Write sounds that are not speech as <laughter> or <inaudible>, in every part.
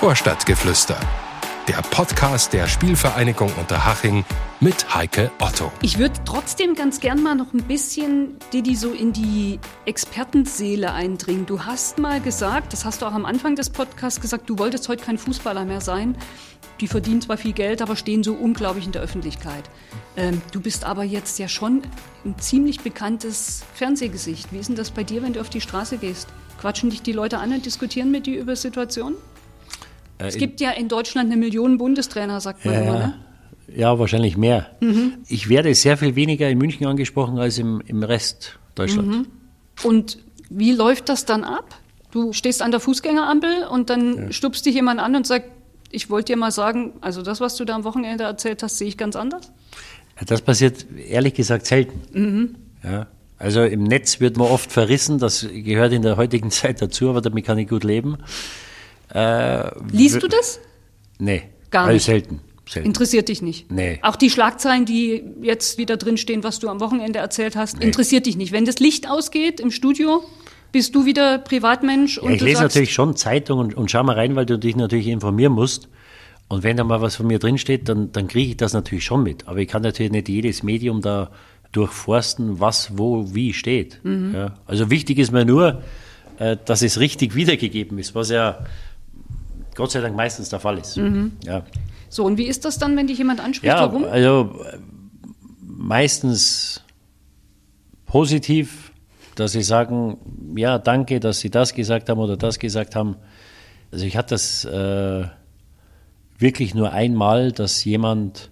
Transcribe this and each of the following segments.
Vorstadtgeflüster. Der Podcast der Spielvereinigung Unterhaching mit Heike Otto. Ich würde trotzdem ganz gern mal noch ein bisschen Didi so in die Expertenseele eindringen. Du hast mal gesagt, das hast du auch am Anfang des Podcasts gesagt, du wolltest heute kein Fußballer mehr sein. Die verdienen zwar viel Geld, aber stehen so unglaublich in der Öffentlichkeit. Ähm, du bist aber jetzt ja schon ein ziemlich bekanntes Fernsehgesicht. Wie ist denn das bei dir, wenn du auf die Straße gehst? Quatschen dich die Leute an und diskutieren mit dir über Situationen? Äh, es gibt ja in Deutschland eine Million Bundestrainer, sagt man ja, immer, ne? Ja, wahrscheinlich mehr. Mhm. Ich werde sehr viel weniger in München angesprochen als im, im Rest Deutschland. Mhm. Und wie läuft das dann ab? Du stehst an der Fußgängerampel und dann ja. stupst dich jemand an und sagt, ich wollte dir mal sagen, also das, was du da am Wochenende erzählt hast, sehe ich ganz anders? Das passiert ehrlich gesagt selten. Mhm. Ja. Also im Netz wird man oft verrissen, das gehört in der heutigen <laughs> Zeit dazu, aber damit kann ich gut leben. Äh, Liest du das? Nee, gar nicht. selten. Selten. Interessiert dich nicht? Nee. Auch die Schlagzeilen, die jetzt wieder drinstehen, was du am Wochenende erzählt hast, nee. interessiert dich nicht. Wenn das Licht ausgeht im Studio, bist du wieder Privatmensch und ja, Ich lese natürlich schon Zeitungen und, und schau mal rein, weil du dich natürlich informieren musst. Und wenn da mal was von mir drinsteht, dann, dann kriege ich das natürlich schon mit. Aber ich kann natürlich nicht jedes Medium da durchforsten, was wo wie steht. Mhm. Ja. Also wichtig ist mir nur, äh, dass es richtig wiedergegeben ist, was ja Gott sei Dank meistens der Fall ist. Mhm. Ja. So, und wie ist das dann, wenn dich jemand anspricht? Ja, Warum? Also meistens positiv, dass sie sagen, ja, danke, dass sie das gesagt haben oder das gesagt haben. Also ich hatte das äh, wirklich nur einmal, dass jemand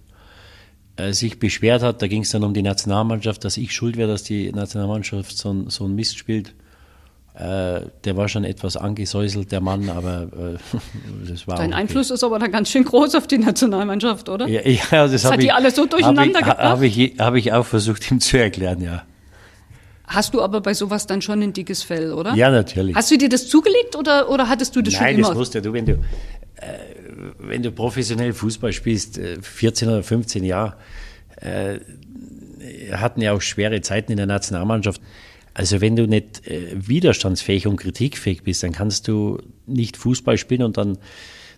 äh, sich beschwert hat, da ging es dann um die Nationalmannschaft, dass ich schuld wäre, dass die Nationalmannschaft so, so ein Mist spielt. Äh, der war schon etwas angesäuselt, der Mann, aber äh, <laughs> das war. Dein okay. Einfluss ist aber dann ganz schön groß auf die Nationalmannschaft, oder? Ja, ja das, das hat ich, die alle so durcheinander hab gebracht. Habe ich, hab ich auch versucht, ihm zu erklären, ja. Hast du aber bei sowas dann schon ein dickes Fell, oder? Ja, natürlich. Hast du dir das zugelegt oder, oder hattest du das Nein, schon immer? Nein, das wusste du, wenn du, äh, wenn du professionell Fußball spielst, 14 äh, oder 15 Jahre, äh, hatten ja auch schwere Zeiten in der Nationalmannschaft. Also wenn du nicht äh, widerstandsfähig und kritikfähig bist, dann kannst du nicht Fußball spielen und dann,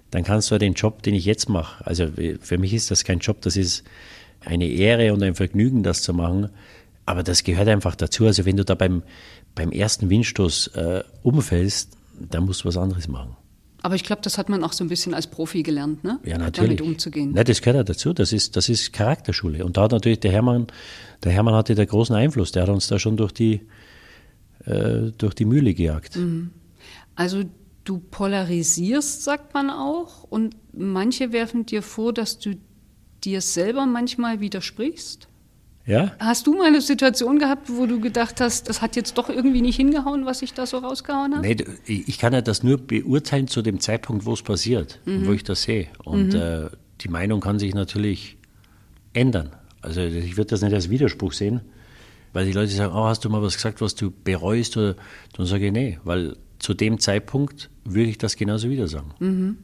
dann kannst du den Job, den ich jetzt mache. Also für mich ist das kein Job, das ist eine Ehre und ein Vergnügen, das zu machen. Aber das gehört einfach dazu. Also wenn du da beim, beim ersten Windstoß äh, umfällst, dann musst du was anderes machen. Aber ich glaube, das hat man auch so ein bisschen als Profi gelernt, ne? Ja, natürlich. Damit umzugehen. Ja, das gehört ja dazu. Das ist, das ist Charakterschule. Und da hat natürlich der Hermann, der Hermann hatte da großen Einfluss. Der hat uns da schon durch die, äh, durch die Mühle gejagt. Mhm. Also du polarisierst, sagt man auch. Und manche werfen dir vor, dass du dir selber manchmal widersprichst. Ja? Hast du mal eine Situation gehabt, wo du gedacht hast, das hat jetzt doch irgendwie nicht hingehauen, was ich da so rausgehauen habe? Nee, ich kann ja das nur beurteilen zu dem Zeitpunkt, wo es passiert mhm. und wo ich das sehe. Und mhm. äh, die Meinung kann sich natürlich ändern. Also ich würde das nicht als Widerspruch sehen, weil die Leute sagen, oh, hast du mal was gesagt, was du bereust? Oder, dann sage ich, nee, weil zu dem Zeitpunkt würde ich das genauso wieder sagen. Mhm.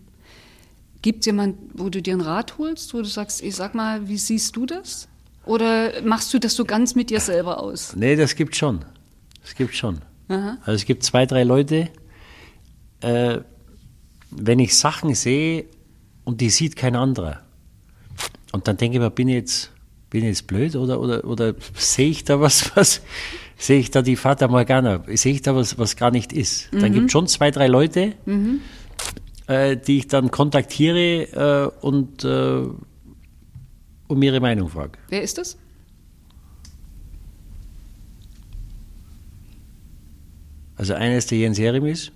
Gibt es jemanden, wo du dir einen Rat holst, wo du sagst, ich sag mal, wie siehst du das? Oder machst du das so ganz mit dir selber aus? Nee, das gibt schon. Das gibt schon. Aha. Also es gibt zwei, drei Leute, äh, wenn ich Sachen sehe und die sieht kein anderer. Und dann denke ich mir, bin ich jetzt, bin ich jetzt blöd oder, oder, oder sehe ich da was, <laughs> was, sehe ich da die Vater Morgana, sehe ich da was, was gar nicht ist. Mhm. Dann gibt es schon zwei, drei Leute, mhm. äh, die ich dann kontaktiere äh, und äh, um Ihre Meinung frage. Wer ist das? Also einer ist der Jens Jeremis.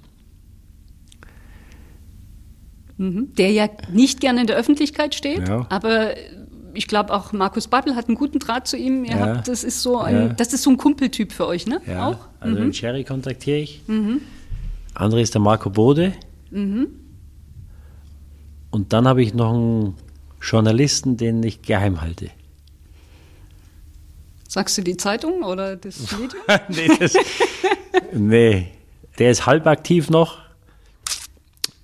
Mhm. Der ja nicht gerne in der Öffentlichkeit steht, ja. aber ich glaube auch Markus Babbel hat einen guten Draht zu ihm. Ihr ja. habt, das ist so ein, ja. das ist so ein Kumpeltyp für euch, ne? Ja. Auch? Also mhm. den Sherry kontaktiere ich. Mhm. Andere ist der Marco Bode. Mhm. Und dann habe ich noch einen Journalisten, den ich geheim halte. Sagst du die Zeitung oder das Medium? <laughs> nee, das, nee, der ist halb aktiv noch.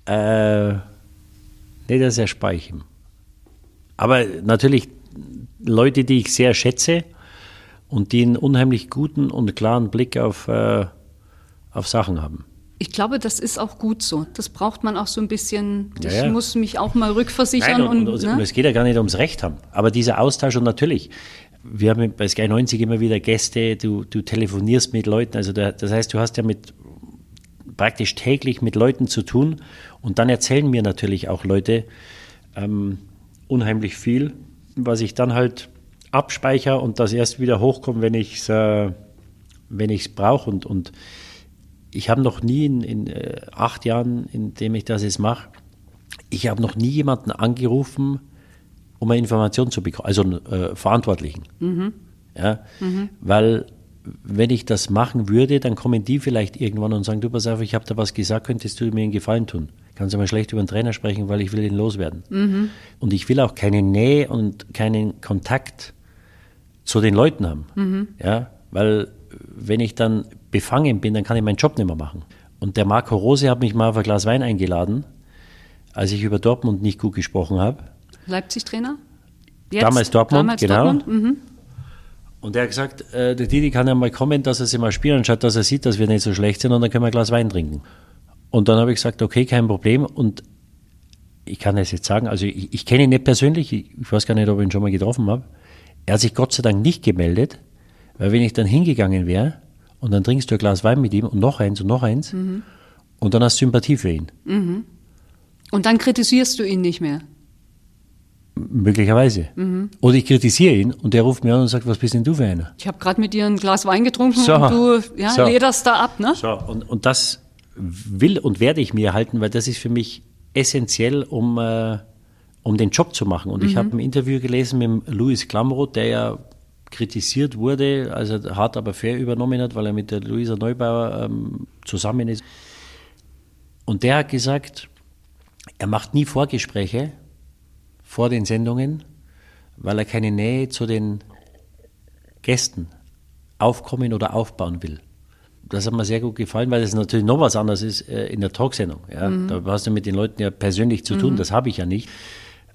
Äh, nee, das erspare ich ihm. Aber natürlich Leute, die ich sehr schätze und die einen unheimlich guten und klaren Blick auf, äh, auf Sachen haben. Ich glaube, das ist auch gut so. Das braucht man auch so ein bisschen. Ja, ich ja. muss mich auch mal rückversichern Nein, und, und, und, ne? und es geht ja gar nicht ums Recht haben. Aber dieser Austausch und natürlich, wir haben bei Sky 90 immer wieder Gäste, du, du telefonierst mit Leuten, also da, das heißt, du hast ja mit praktisch täglich mit Leuten zu tun und dann erzählen mir natürlich auch Leute ähm, unheimlich viel, was ich dann halt abspeichere und das erst wieder hochkommt, wenn ich es äh, wenn ich's brauche und, und ich habe noch nie in, in äh, acht Jahren, in dem ich das jetzt mache, ich habe noch nie jemanden angerufen, um eine Information zu bekommen, also einen äh, Verantwortlichen. Ja? Weil wenn ich das machen würde, dann kommen die vielleicht irgendwann und sagen, du pass auf, ich habe da was gesagt, könntest du mir einen Gefallen tun? Kannst du mal schlecht über den Trainer sprechen, weil ich will ihn loswerden. Und ich will auch keine Nähe und keinen Kontakt zu den Leuten haben. Ja? Weil wenn ich dann befangen bin, dann kann ich meinen Job nicht mehr machen. Und der Marco Rose hat mich mal auf ein Glas Wein eingeladen, als ich über Dortmund nicht gut gesprochen habe. Leipzig-Trainer? Damals Dortmund, Damals genau. Dortmund? Mhm. Und er hat gesagt, äh, der Didi kann ja mal kommen, dass er sich mal spielen anschaut, dass er sieht, dass wir nicht so schlecht sind und dann können wir ein Glas Wein trinken. Und dann habe ich gesagt, okay, kein Problem. Und ich kann das jetzt sagen, also ich, ich kenne ihn nicht persönlich, ich, ich weiß gar nicht, ob ich ihn schon mal getroffen habe. Er hat sich Gott sei Dank nicht gemeldet, weil wenn ich dann hingegangen wäre und dann trinkst du ein Glas Wein mit ihm und noch eins und noch eins und dann hast du Sympathie für ihn. Und dann kritisierst du ihn nicht mehr. Möglicherweise. Oder ich kritisiere ihn und der ruft mir an und sagt, was bist denn du für einer? Ich habe gerade mit dir ein Glas Wein getrunken So. und du ja, So. lederst da ab, ne? So, und, und das will und werde ich mir halten, weil das ist für mich essentiell, um, äh, um den Job zu machen. Und ich habe ein Interview gelesen mit Louis Klamroth, der ja kritisiert wurde, als er hart aber fair übernommen hat, weil er mit der Luisa Neubauer ähm, zusammen ist. Und der hat gesagt, er macht nie Vorgespräche vor den Sendungen, weil er keine Nähe zu den Gästen aufkommen oder aufbauen will. Das hat mir sehr gut gefallen, weil es natürlich noch was anderes ist äh, in der Talksendung. Ja? Da hast du mit den Leuten ja persönlich zu tun, das habe ich ja nicht.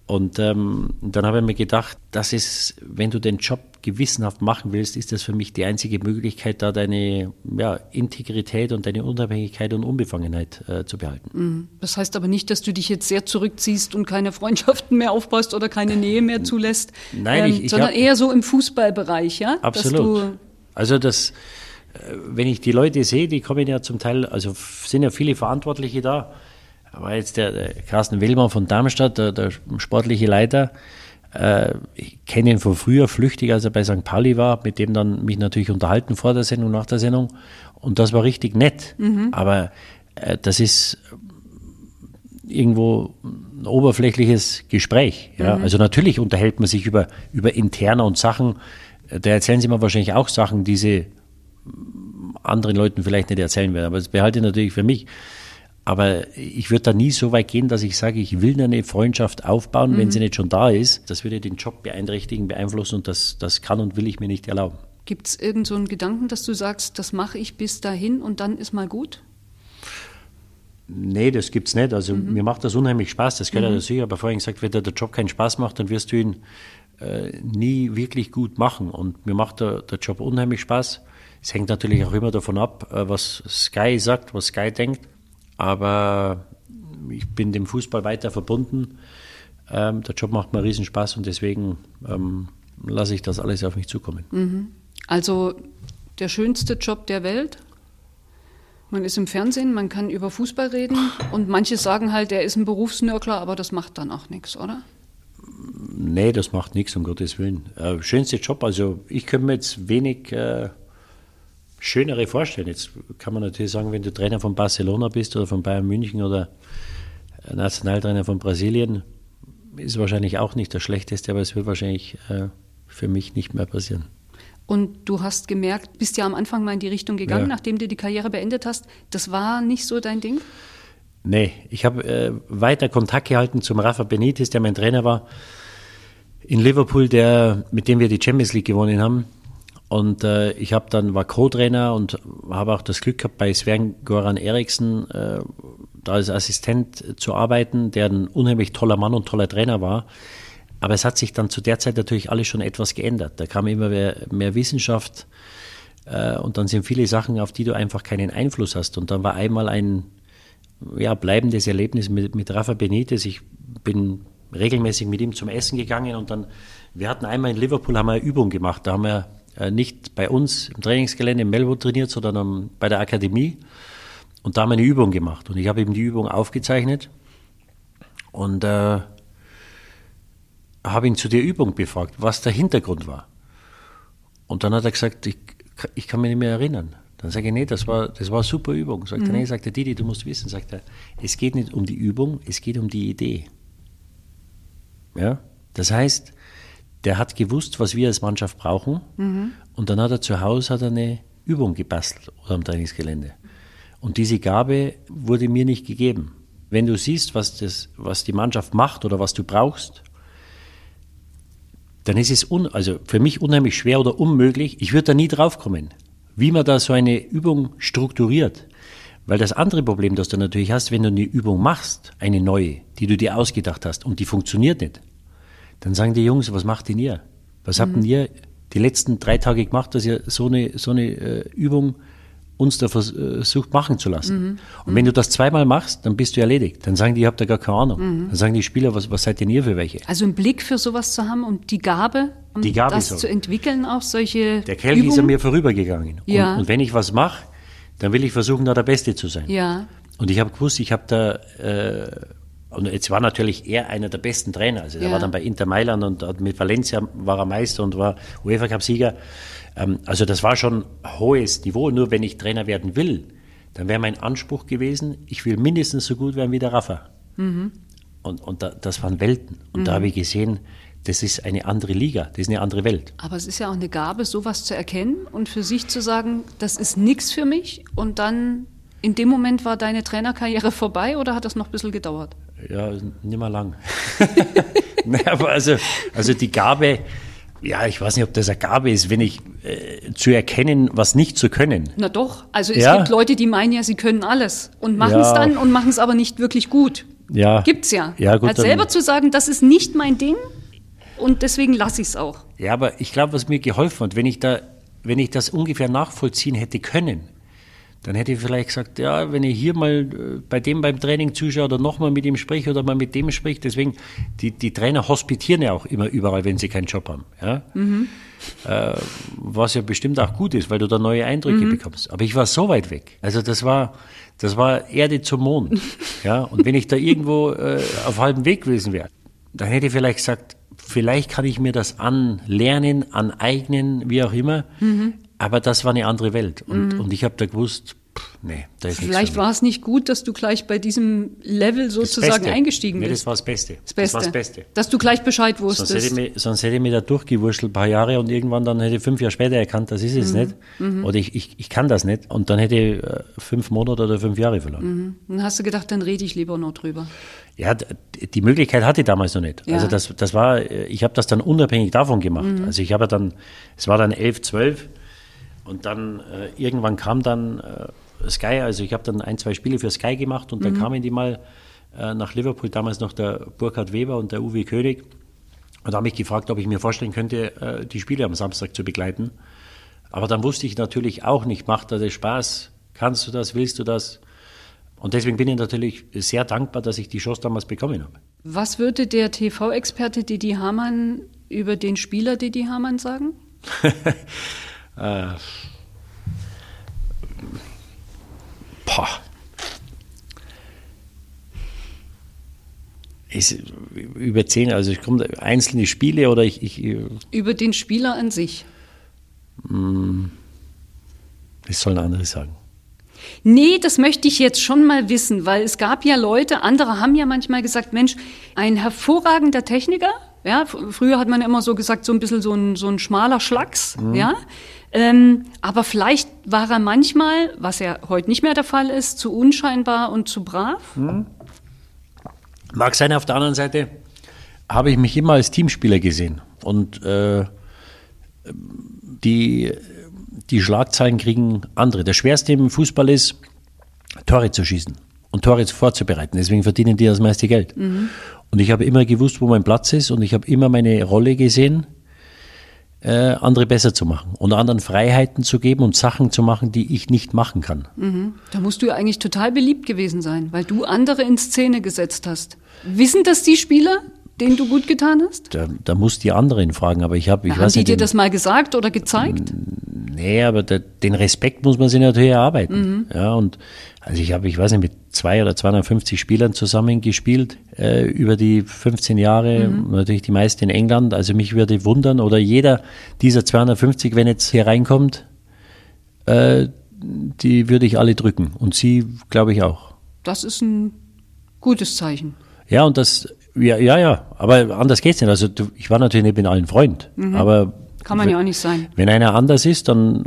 Und ähm, dann habe ich mir gedacht, das ist, wenn du den Job gewissenhaft machen willst, ist das für mich die einzige Möglichkeit, da deine ja, Integrität und deine Unabhängigkeit und Unbefangenheit äh, zu behalten. Das heißt aber nicht, dass du dich jetzt sehr zurückziehst und keine Freundschaften mehr aufbaust oder keine Nähe mehr zulässt, ähm, Nein, ich- ich sondern hab- eher so im Fußballbereich, ja? Absolut. Also das, wenn ich die Leute sehe, die kommen ja zum Teil, also sind ja viele Verantwortliche da. Aber jetzt der, der Carsten Willmann von Darmstadt, der, der sportliche Leiter, äh, ich kenne ihn von früher flüchtig, als er bei St. Pauli war, mit dem dann mich natürlich unterhalten vor der Sendung, nach der Sendung. Und das war richtig nett. Aber äh, das ist irgendwo ein oberflächliches Gespräch. Ja? Also natürlich unterhält man sich über, über Interner und Sachen. Äh, Da erzählen sie mir wahrscheinlich auch Sachen, die sie anderen Leuten vielleicht nicht erzählen werden. Aber das behalte ich natürlich für mich. Aber ich würde da nie so weit gehen, dass ich sage, ich will eine Freundschaft aufbauen, wenn sie nicht schon da ist. Das würde den Job beeinträchtigen, beeinflussen und das, das kann und will ich mir nicht erlauben. gibt es irgend so einen Gedanken, dass du sagst, das mache ich bis dahin und dann ist mal gut? Nee, das gibt's nicht. Also mir macht das unheimlich Spaß, das gehört ja dazu. Ich habe vorhin gesagt, wenn dir der Job keinen Spaß macht, dann wirst du ihn äh, nie wirklich gut machen. Und mir macht der, der Job unheimlich Spaß. Es hängt natürlich auch immer davon ab, äh, was Sky sagt, was Sky denkt. Aber ich bin dem Fußball weiter verbunden. Ähm, der Job macht mir riesen Spaß und deswegen ähm, lasse ich das alles auf mich zukommen. Also der schönste Job der Welt? Man ist im Fernsehen, man kann über Fußball reden und manche sagen halt, er ist ein Berufsnörgler, aber das macht dann auch nichts, oder? Nee, das macht nichts, um Gottes Willen. Äh, schönste Job, also ich könnte mir jetzt wenig äh, schönere vorstellen. Jetzt kann man natürlich sagen, wenn du Trainer von Barcelona bist oder von Bayern München oder Nationaltrainer von Brasilien, ist wahrscheinlich auch nicht das Schlechteste, aber es wird wahrscheinlich äh, für mich nicht mehr passieren. Und du hast gemerkt, bist ja am Anfang mal in die Richtung gegangen, Ja. nachdem du die Karriere beendet hast. Das war nicht so dein Ding? Nee, ich habe äh, weiter Kontakt gehalten zum Rafa Benitez, der mein Trainer war in Liverpool, der, mit dem wir die Champions League gewonnen haben. Und äh, ich habe dann war Co-Trainer und habe auch das Glück gehabt, bei Sven Goran Eriksson äh, da als Assistent zu arbeiten, der ein unheimlich toller Mann und toller Trainer war. Aber es hat sich dann zu der Zeit natürlich alles schon etwas geändert. Da kam immer mehr, mehr Wissenschaft Äh, und dann sind viele Sachen, auf die du einfach keinen Einfluss hast. Und dann war einmal ein ja, bleibendes Erlebnis mit, mit Rafa Benitez. Ich bin regelmäßig mit ihm zum Essen gegangen und dann, wir hatten einmal in Liverpool haben wir eine Übung gemacht. Da haben wir nicht bei uns im Trainingsgelände in Melbourne trainiert, sondern bei der Akademie. Und da haben wir eine Übung gemacht. Und ich habe ihm die Übung aufgezeichnet und äh, habe ihn zu der Übung befragt, was der Hintergrund war. Und dann hat er gesagt, ich, ich kann mich nicht mehr erinnern. Dann sage ich, nee, das war, das war eine super Übung. Sagt mhm. er, nee, sagt er, Didi, du musst wissen, sagt er, es geht nicht um die Übung, es geht um die Idee. Ja? Das heißt, der hat gewusst, was wir als Mannschaft brauchen mhm. und dann hat er zu Hause hat er eine Übung gebastelt oder am Trainingsgelände. Und diese Gabe wurde mir nicht gegeben. Wenn du siehst, was, das, was die Mannschaft macht oder was du brauchst, dann ist es un, also für mich unheimlich schwer oder unmöglich. Ich würde da nie drauf kommen, wie man da so eine Übung strukturiert. Weil das andere Problem, das du natürlich hast, wenn du eine Übung machst, eine neue, die du dir ausgedacht hast und die funktioniert nicht, dann sagen die Jungs, was macht denn ihr? Was mhm. habt denn ihr die letzten drei Tage gemacht, dass ihr so eine, so eine äh, Übung uns da versucht machen zu lassen. Mhm. Und wenn du das zweimal machst, dann bist du erledigt. Dann sagen die, ihr habt da gar keine Ahnung. Mhm. Dann sagen die Spieler, was, was seid denn ihr für welche? Also einen Blick für sowas zu haben und die Gabe, um die Gabe das zu entwickeln, auch solche Der Kelch ist an mir vorübergegangen. Ja. Und, und, wenn ich was mache, dann will ich versuchen, da der Beste zu sein. Ja. Und ich habe gewusst, ich habe da... Äh, und jetzt war natürlich er einer der besten Trainer. Also er ja. war dann bei Inter Mailand und mit Valencia war er Meister und war UEFA Cup Sieger. Ähm, also das war schon hohes Niveau. Nur wenn ich Trainer werden will, dann wäre mein Anspruch gewesen, ich will mindestens so gut werden wie der Rafa. Mhm. Und, und da, das waren Welten. Und mhm. da habe ich gesehen, das ist eine andere Liga, das ist eine andere Welt. Aber es ist ja auch eine Gabe, sowas zu erkennen und für sich zu sagen, das ist nichts für mich. Und dann in dem Moment war deine Trainerkarriere vorbei oder hat das noch ein bisschen gedauert? Ja, nicht mehr lang. <laughs> naja, also, also die Gabe, ja, ich weiß nicht, ob das eine Gabe ist, wenn ich äh, zu erkennen, was nicht zu können. Na doch, also es ja. gibt Leute, die meinen ja, sie können alles und machen es ja. dann und machen es aber nicht wirklich gut. Ja. Gibt's ja. ja gut, Als selber zu sagen, das ist nicht mein Ding und deswegen lasse ich es auch. Ja, aber ich glaube, was mir geholfen hat, wenn ich da, wenn ich das ungefähr nachvollziehen hätte können, dann hätte ich vielleicht gesagt, ja, wenn ich hier mal äh, bei dem beim Training zuschaue oder nochmal mit ihm spreche oder mal mit dem spreche, deswegen, die, die Trainer hospitieren ja auch immer überall, wenn sie keinen Job haben. Ja? Mhm. Äh, was ja bestimmt auch gut ist, weil du da neue Eindrücke mhm. bekommst. Aber ich war so weit weg. Also das war, das war Erde zum Mond. <laughs> ja? Und wenn ich da irgendwo äh, auf halbem Weg gewesen wäre, dann hätte ich vielleicht gesagt, vielleicht kann ich mir das anlernen, aneignen, wie auch immer. Mhm. Aber das war eine andere Welt. Und, mhm. und ich habe da gewusst, pff, nee, da ist Vielleicht war es nicht gut, dass du gleich bei diesem Level sozusagen eingestiegen nee, bist. das war das Beste. Das Beste. Das, das Beste. Dass du gleich Bescheid wusstest. Sonst hätte, ich mich, sonst hätte ich mich da durchgewurschtelt ein paar Jahre und irgendwann dann hätte ich fünf Jahre später erkannt, das ist es mhm. nicht. Mhm. Oder ich, ich, ich kann das nicht. Und dann hätte ich äh, fünf Monate oder fünf Jahre verloren. Mhm. Dann hast du gedacht, dann rede ich lieber noch drüber. Ja, die Möglichkeit hatte ich damals noch nicht. Ja. Also das, das war, äh, ich habe das dann unabhängig davon gemacht. Mhm. Also ich habe dann, es war dann elf, zwölf und dann äh, irgendwann kam dann äh, Sky, also ich habe dann ein, zwei Spiele für Sky gemacht und mhm. dann kamen die mal äh, nach Liverpool, damals noch der Burkhard Weber und der Uwe König. Und haben mich gefragt, ob ich mir vorstellen könnte, äh, die Spiele am Samstag zu begleiten. Aber dann wusste ich natürlich auch nicht, macht das Spaß? Kannst du das? Willst du das? Und deswegen bin ich natürlich sehr dankbar, dass ich die Chance damals bekommen habe. Was würde der TV-Experte Didi Hamann über den Spieler Didi Hamann sagen? <laughs> Äh, boah. Ist, über zehn, also ich komme einzelne Spiele oder ich, ich, äh, Über den Spieler an sich. Hm, das sollen andere sagen. Nee, das möchte ich jetzt schon mal wissen, weil es gab ja Leute, andere haben ja manchmal gesagt, Mensch, ein hervorragender Techniker, ja, früher hat man immer so gesagt, so ein bisschen so ein, so ein schmaler Schlacks, mhm. ja. Ähm, aber vielleicht war er manchmal, was ja heute nicht mehr der Fall ist, zu unscheinbar und zu brav. Mhm. Mag sein, auf der anderen Seite habe ich mich immer als Teamspieler gesehen. Und äh, die, die Schlagzeilen kriegen andere. Der schwerste im Fußball ist, Tore zu schießen und Tore vorzubereiten. Deswegen verdienen die das meiste Geld. Mhm. Und ich habe immer gewusst, wo mein Platz ist und ich habe immer meine Rolle gesehen äh, andere besser zu machen und anderen Freiheiten zu geben und Sachen zu machen, die ich nicht machen kann. Mhm. Da musst du ja eigentlich total beliebt gewesen sein, weil du andere in Szene gesetzt hast. Wissen das die Spieler, denen du gut getan hast? Da, da muss die anderen fragen, aber ich habe, Haben die nicht, dir das mal gesagt oder gezeigt? Nee, aber der, den Respekt muss man sich natürlich erarbeiten. Ja, und also ich habe, ich weiß nicht, mit zwei oder 250 Spielern zusammengespielt äh, über die 15 Jahre, natürlich die meisten in England. Also mich würde wundern, oder jeder dieser 250, wenn jetzt hier reinkommt, äh, die würde ich alle drücken. Und sie, glaube ich, auch. Das ist ein gutes Zeichen. Ja, und das, ja, ja, ja, aber anders geht's nicht. Also du, ich war natürlich nicht mit allen Freund, aber Kann man ja auch nicht sein. wenn einer anders ist, dann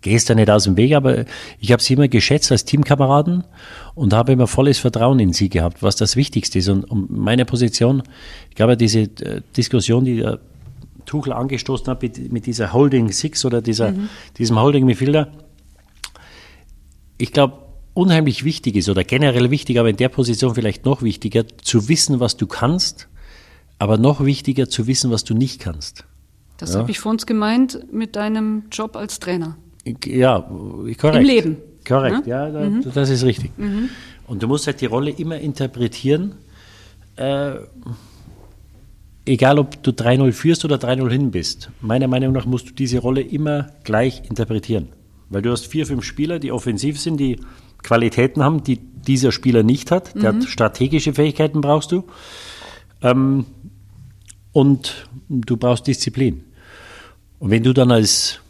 gehst du nicht aus dem Weg, aber ich habe sie immer geschätzt als Teamkameraden und habe immer volles Vertrauen in sie gehabt, was das Wichtigste ist. Und um meine Position, ich glaube, diese äh, Diskussion, die der Tuchel angestoßen hat mit, mit dieser Holding Six oder dieser, diesem Holding Midfielder, ich glaube, unheimlich wichtig ist oder generell wichtig, aber in der Position vielleicht noch wichtiger, zu wissen, was du kannst, aber noch wichtiger zu wissen, was du nicht kannst. Das Ja. habe ich vor uns gemeint mit deinem Job als Trainer. Ja, korrekt. Im Leben, Korrekt, ne? ja, da, das ist richtig. Und du musst halt die Rolle immer interpretieren, äh, egal ob du 3-0 führst oder 3-0 hin bist. Meiner Meinung nach musst du diese Rolle immer gleich interpretieren. Weil du hast vier, fünf Spieler, die offensiv sind, die Qualitäten haben, die dieser Spieler nicht hat. Der hat strategische Fähigkeiten brauchst du. Ähm, und du brauchst Disziplin. Und wenn du dann als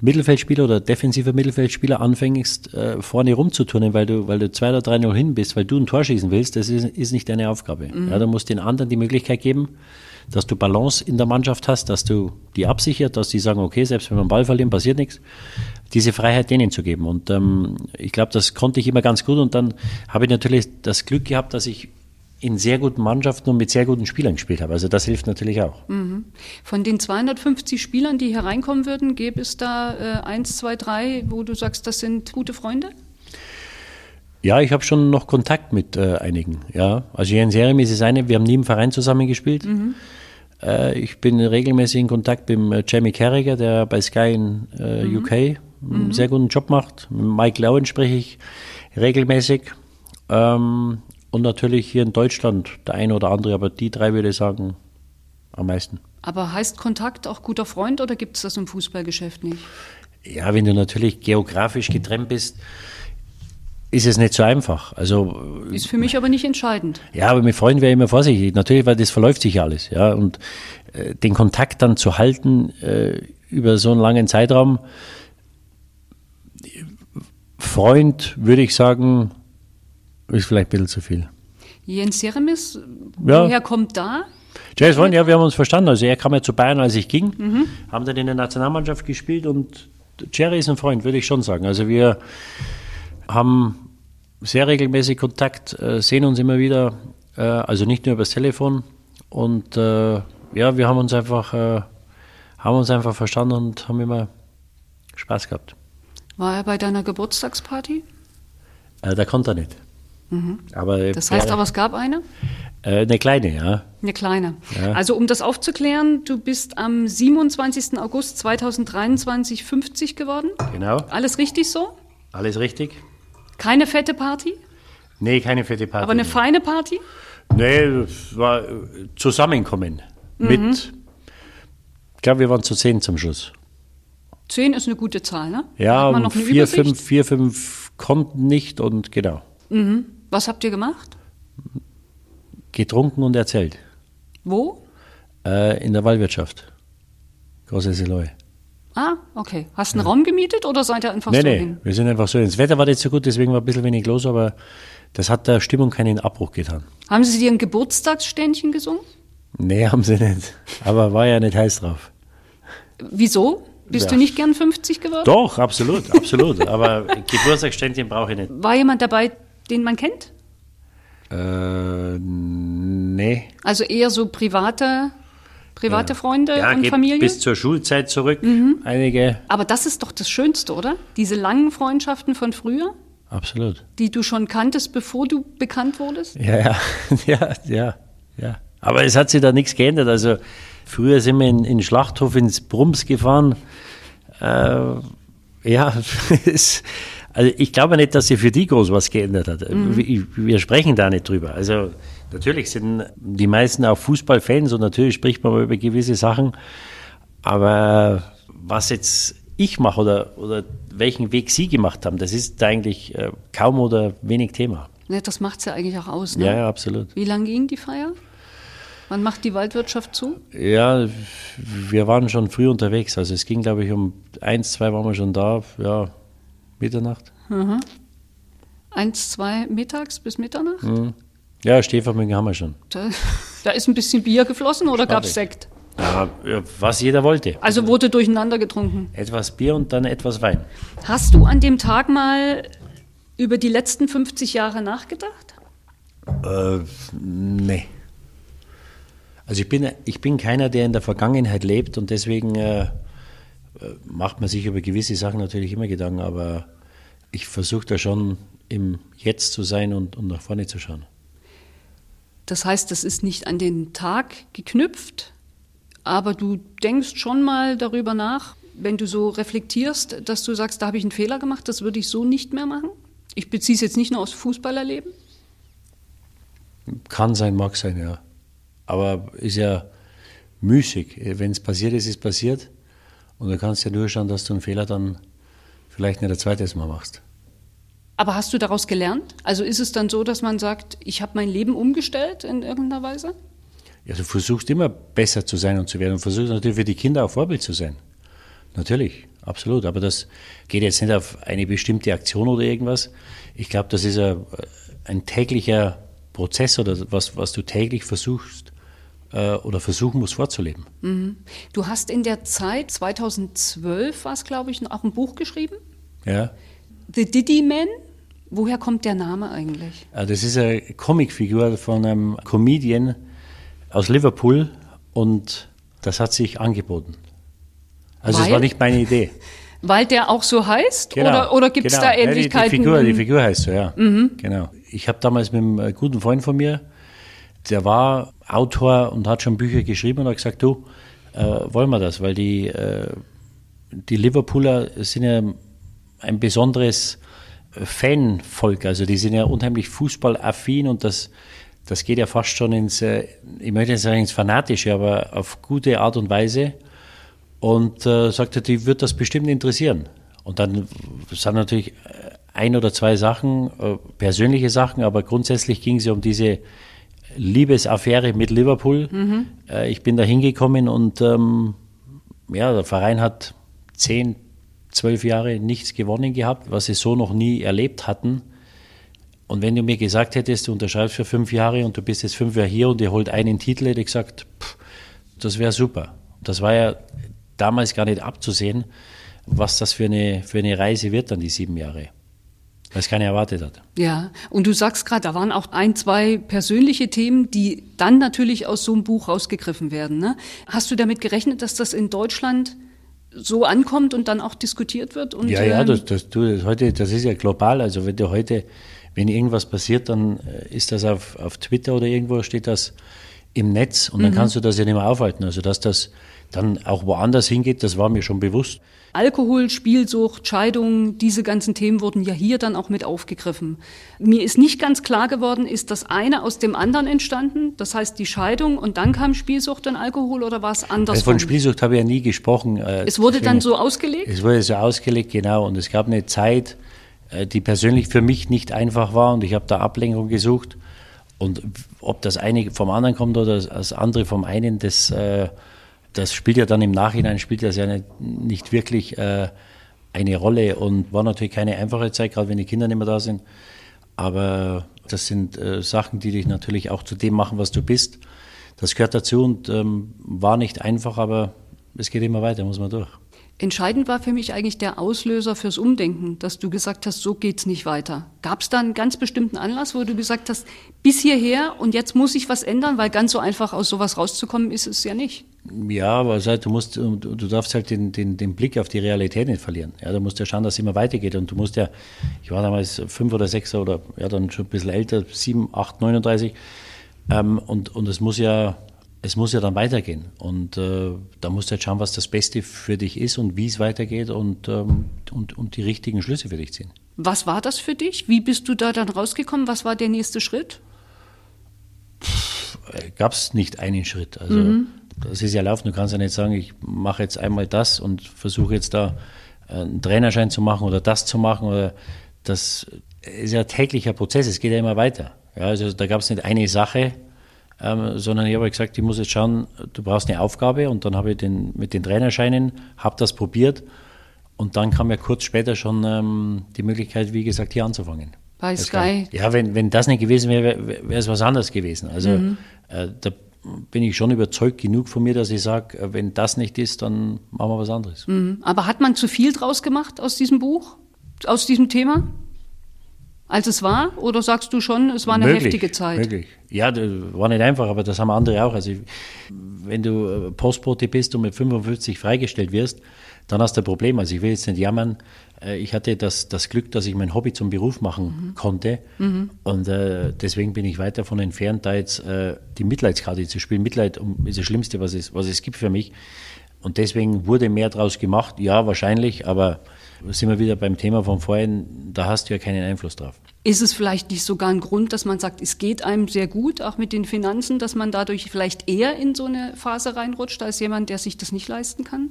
Mittelfeldspieler oder defensiver Mittelfeldspieler anfängst, äh, vorne rumzuturnen, weil du, weil du 2 oder 3-0 hin bist, weil du ein Tor schießen willst, das ist, ist nicht deine Aufgabe. Ja, du musst den anderen die Möglichkeit geben, dass du Balance in der Mannschaft hast, dass du die absichert, dass die sagen, okay, selbst wenn wir einen Ball verlieren, passiert nichts. Diese Freiheit denen zu geben. Und ähm, ich glaube, das konnte ich immer ganz gut. Und dann habe ich natürlich das Glück gehabt, dass ich in sehr guten Mannschaften und mit sehr guten Spielern gespielt habe. Also das hilft natürlich auch. Von den 250 Spielern, die hier reinkommen würden, gäbe es da äh, eins, zwei, drei, wo du sagst, das sind gute Freunde? Ja, ich habe schon noch Kontakt mit äh, einigen. Ja, also Jens Jeremies ist eine. Wir haben nie im Verein zusammengespielt. Äh, ich bin regelmäßig in Kontakt mit äh, Jamie Carragher, der bei Sky in äh, UK einen sehr guten Job macht. Mit Mike Lowen spreche ich regelmäßig. Ähm, und natürlich hier in Deutschland der eine oder andere, aber die drei würde ich sagen am meisten. Aber heißt Kontakt auch guter Freund oder gibt es das im Fußballgeschäft nicht? Ja, wenn du natürlich geografisch getrennt bist, ist es nicht so einfach. Also Ist für mich aber nicht entscheidend. Ja, aber mit Freunden wäre ich immer vorsichtig. Natürlich, weil das verläuft sich ja alles. Ja, und äh, den Kontakt dann zu halten äh, über so einen langen Zeitraum. Freund, würde ich sagen, ist vielleicht ein bisschen zu viel. Jens Jeremis, Ja. woher kommt da? Jay Freund, ja, wir haben uns verstanden. Also er kam ja zu Bayern, als ich ging, haben dann in der Nationalmannschaft gespielt und Jerry ist ein Freund, würde ich schon sagen. Also wir haben sehr regelmäßig Kontakt, äh, sehen uns immer wieder, äh, also nicht nur übers Telefon. Und äh, ja, wir haben uns einfach, haben uns einfach verstanden und haben immer Spaß gehabt. War er bei deiner Geburtstagsparty? Da konnte er nicht. Aber Mhm. Das heißt ja, aber, es gab eine? eine kleine, ja. Eine kleine. Ja. Also um das aufzuklären, du bist am 27. August 2023 50 geworden. Genau. Alles richtig so? Alles richtig? Keine fette Party, Nee, keine fette Party. aber eine feine Party? Nee, es war äh, Zusammenkommen mit, ich glaube, wir waren zu zehn zum Schluss. Zehn ist eine gute Zahl, ne? Ja, man noch eine vier, Übersicht? fünf, vier, fünf konnten nicht und genau. Was habt ihr gemacht? Getrunken und erzählt. Wo? Äh, in der Waldwirtschaft. Große Seloy. Ah, okay. Hast du einen Raum gemietet oder seid ihr einfach Nee, so nee, hin? wir sind einfach so. Das Wetter war nicht so gut, deswegen war ein bisschen wenig los, aber das hat der Stimmung keinen Abbruch getan. Haben sie dir ein Geburtstagsständchen gesungen? Nee, haben sie nicht. Aber war ja nicht heiß drauf. Wieso? Bist Ja. du nicht gern 50 geworden? Doch, absolut, absolut. aber Geburtstagsständchen brauche ich nicht. War jemand dabei, den man kennt? Äh, nee. Also eher so private, private Freunde Ja, und Familie? bis zur Schulzeit zurück. Einige. Aber das ist doch das Schönste, oder? Diese langen Freundschaften von früher, Absolut. die du schon kanntest, bevor du bekannt wurdest? Ja, ja, <laughs> ja, ja, ja. Aber es hat sich da nichts geändert. Also früher sind wir in, in Schlachthof ins Brums gefahren. Äh, ja, <laughs> es, also ich glaube nicht, dass sich für die groß was geändert hat. Mhm. Wir, wir, sprechen da nicht drüber. Also natürlich sind die meisten auch Fußballfans und natürlich spricht man über gewisse Sachen. Aber was jetzt ich mache oder, oder welchen Weg Sie gemacht haben, das ist eigentlich äh, kaum oder wenig Thema. Ja, das macht es ja eigentlich auch aus. Ne? Ja, ja, absolut. Wie lange ging die Feier? Wann macht die Waldwirtschaft zu? Ja, wir waren schon früh unterwegs. Also es ging, glaube ich, um eins, zwei waren wir schon da. Ja, Mitternacht. Mhm. Eins, zwei mittags bis Mitternacht? Mhm. Ja, Stehvermögen haben wir schon. Da, da, ist ein bisschen Bier geflossen oder gab es Sekt? Ja, was jeder wollte. Also wurde durcheinander getrunken? Etwas Bier und dann etwas Wein. Hast du an dem Tag mal über die letzten 50 Jahre nachgedacht? Äh, nee. Also ich bin, ich bin keiner, der in der Vergangenheit lebt und deswegen äh, äh macht man sich über gewisse Sachen natürlich immer Gedanken, aber ich versuche da schon im Jetzt zu sein und, und nach vorne zu schauen. Das heißt, das ist nicht an den Tag geknüpft, aber du denkst schon mal darüber nach, wenn du so reflektierst, dass du sagst, da habe ich einen Fehler gemacht, das würde ich so nicht mehr machen? Ich beziehe es jetzt nicht nur aufs Fußballerleben. Kann sein, mag sein, ja. Aber ist ja müßig. Wenn es passiert ist, ist passiert. Und du kannst ja nur schauen, dass du einen Fehler dann vielleicht nicht ein zweites Mal machst. Aber hast du daraus gelernt? Also ist es dann so, dass man sagt, ich habe mein Leben umgestellt in irgendeiner Weise? Ja, du versuchst immer besser zu sein und zu werden und versuchst natürlich für die Kinder auch Vorbild zu sein. Natürlich, absolut. Aber das geht jetzt nicht auf eine bestimmte Aktion oder irgendwas. Ich glaube, das ist ein, ein täglicher Prozess oder was, was du täglich versuchst äh, oder versuchen musst vorzuleben. Mhm. Du hast in der Zeit, 2012 war es, glaube ich, auch ein Buch geschrieben. Ja. The Diddy Man. Woher kommt der Name eigentlich? Äh, das ist eine Comicfigur von einem Comedian aus Liverpool und das hat sich angeboten. Also es war nicht meine Idee. <laughs> Weil der auch so heißt? Genau, oder oder gibt es genau. da Ähnlichkeiten? Ja, die, die, Figur, die Figur heißt so, ja. Mhm. Genau. Ich habe damals mit einem guten Freund von mir, der war Autor und hat schon Bücher geschrieben und hat gesagt, du, äh, wollen wir das? Weil die, äh, die Liverpooler sind ja ein besonderes Fanvolk. Also die sind ja unheimlich fußballaffin und das, das geht ja fast schon ins, äh, ich möchte nicht sagen ins Fanatische, aber auf gute Art und Weise und äh, sagte, die wird das bestimmt interessieren. Und dann sind natürlich ein oder zwei Sachen, äh, persönliche Sachen, aber grundsätzlich ging es ja um diese Liebesaffäre mit Liverpool. Mhm. Äh, ich bin da hingekommen und ähm, ja, der Verein hat zehn, zwölf Jahre nichts gewonnen gehabt, was sie so noch nie erlebt hatten. Und wenn du mir gesagt hättest, du unterschreibst für fünf Jahre und du bist jetzt fünf Jahre hier und ihr holt einen Titel, hätte ich gesagt, pff, das wäre super. Das war ja damals gar nicht abzusehen, was das für eine, für eine Reise wird dann die sieben Jahre. Es keiner erwartet hat. Ja, und du sagst gerade, da waren auch ein, zwei persönliche Themen, die dann natürlich aus so einem Buch rausgegriffen werden. Ne? Hast du damit gerechnet, dass das in Deutschland so ankommt und dann auch diskutiert wird? Und, ja, ja, ähm, das, das, du, das, heute, das ist ja global. Also wenn du heute, wenn irgendwas passiert, dann äh, ist das auf, auf Twitter oder irgendwo steht das im Netz und dann mhm. kannst du das ja nicht mehr aufhalten. Also dass das dann auch woanders hingeht, das war mir schon bewusst. Alkohol, Spielsucht, Scheidung, diese ganzen Themen wurden ja hier dann auch mit aufgegriffen. Mir ist nicht ganz klar geworden, ist das eine aus dem anderen entstanden? Das heißt die Scheidung und dann kam Spielsucht und Alkohol oder war es anders? Von Spielsucht habe ich ja nie gesprochen. Äh, es wurde dann so ausgelegt? Es wurde so ausgelegt, genau. Und es gab eine Zeit, äh, die persönlich für mich nicht einfach war und ich habe da Ablenkung gesucht. Und ob das eine vom anderen kommt oder das andere vom einen, das äh, das spielt ja dann im Nachhinein, spielt das ja nicht, nicht wirklich äh, eine Rolle und war natürlich keine einfache Zeit, gerade wenn die Kinder nicht mehr da sind. Aber das sind äh, Sachen, die dich natürlich auch zu dem machen, was du bist. Das gehört dazu und ähm, war nicht einfach, aber es geht immer weiter, muss man durch. Entscheidend war für mich eigentlich der Auslöser fürs Umdenken, dass du gesagt hast, so geht's nicht weiter. Gab es da einen ganz bestimmten Anlass, wo du gesagt hast, bis hierher und jetzt muss ich was ändern, weil ganz so einfach aus sowas rauszukommen ist es ja nicht. Ja, aber du musst, du darfst halt den, den, den Blick auf die Realität nicht verlieren. Ja, du musst ja schauen, dass es immer weitergeht. Und du musst ja, ich war damals fünf oder sechs oder ja, dann schon ein bisschen älter, sieben, acht, 39. Ähm, und, und es muss ja es muss ja dann weitergehen. Und äh, da musst du halt schauen, was das Beste für dich ist und wie es weitergeht und, ähm, und, und die richtigen Schlüsse für dich ziehen. Was war das für dich? Wie bist du da dann rausgekommen? Was war der nächste Schritt? Gab es nicht einen Schritt. Also mhm. das ist ja laufen. Du kannst ja nicht sagen, ich mache jetzt einmal das und versuche jetzt da äh, einen Trainerschein zu machen oder das zu machen. Oder das ist ja täglicher Prozess. Es geht ja immer weiter. Ja, also da gab es nicht eine Sache, ähm, sondern ich habe gesagt, ich muss jetzt schauen, du brauchst eine Aufgabe und dann habe ich den, mit den Trainerscheinen, habe das probiert und dann kam ja kurz später schon ähm, die Möglichkeit, wie gesagt, hier anzufangen. Bei Sky? Ja, wenn, wenn das nicht gewesen wäre, wäre es was anderes gewesen. Also mhm. äh, da bin ich schon überzeugt genug von mir, dass ich sage, äh, wenn das nicht ist, dann machen wir was anderes. Mhm. Aber hat man zu viel draus gemacht aus diesem Buch, aus diesem Thema? Als es war? Oder sagst du schon, es war eine möglich, heftige Zeit? Möglich. Ja, das war nicht einfach, aber das haben andere auch. Also, wenn du äh, Postbote bist und mit 55 freigestellt wirst, dann hast du ein Problem. Also, ich will jetzt nicht jammern. Äh, ich hatte das, das Glück, dass ich mein Hobby zum Beruf machen mhm. konnte. Mhm. Und äh, deswegen bin ich weit davon entfernt, da jetzt äh, die Mitleidskarte zu spielen. Mitleid ist das Schlimmste, was es, was es gibt für mich. Und deswegen wurde mehr draus gemacht. Ja, wahrscheinlich, aber sind wir wieder beim Thema von vorhin, da hast du ja keinen Einfluss drauf. Ist es vielleicht nicht sogar ein Grund, dass man sagt, es geht einem sehr gut, auch mit den Finanzen, dass man dadurch vielleicht eher in so eine Phase reinrutscht, als jemand, der sich das nicht leisten kann?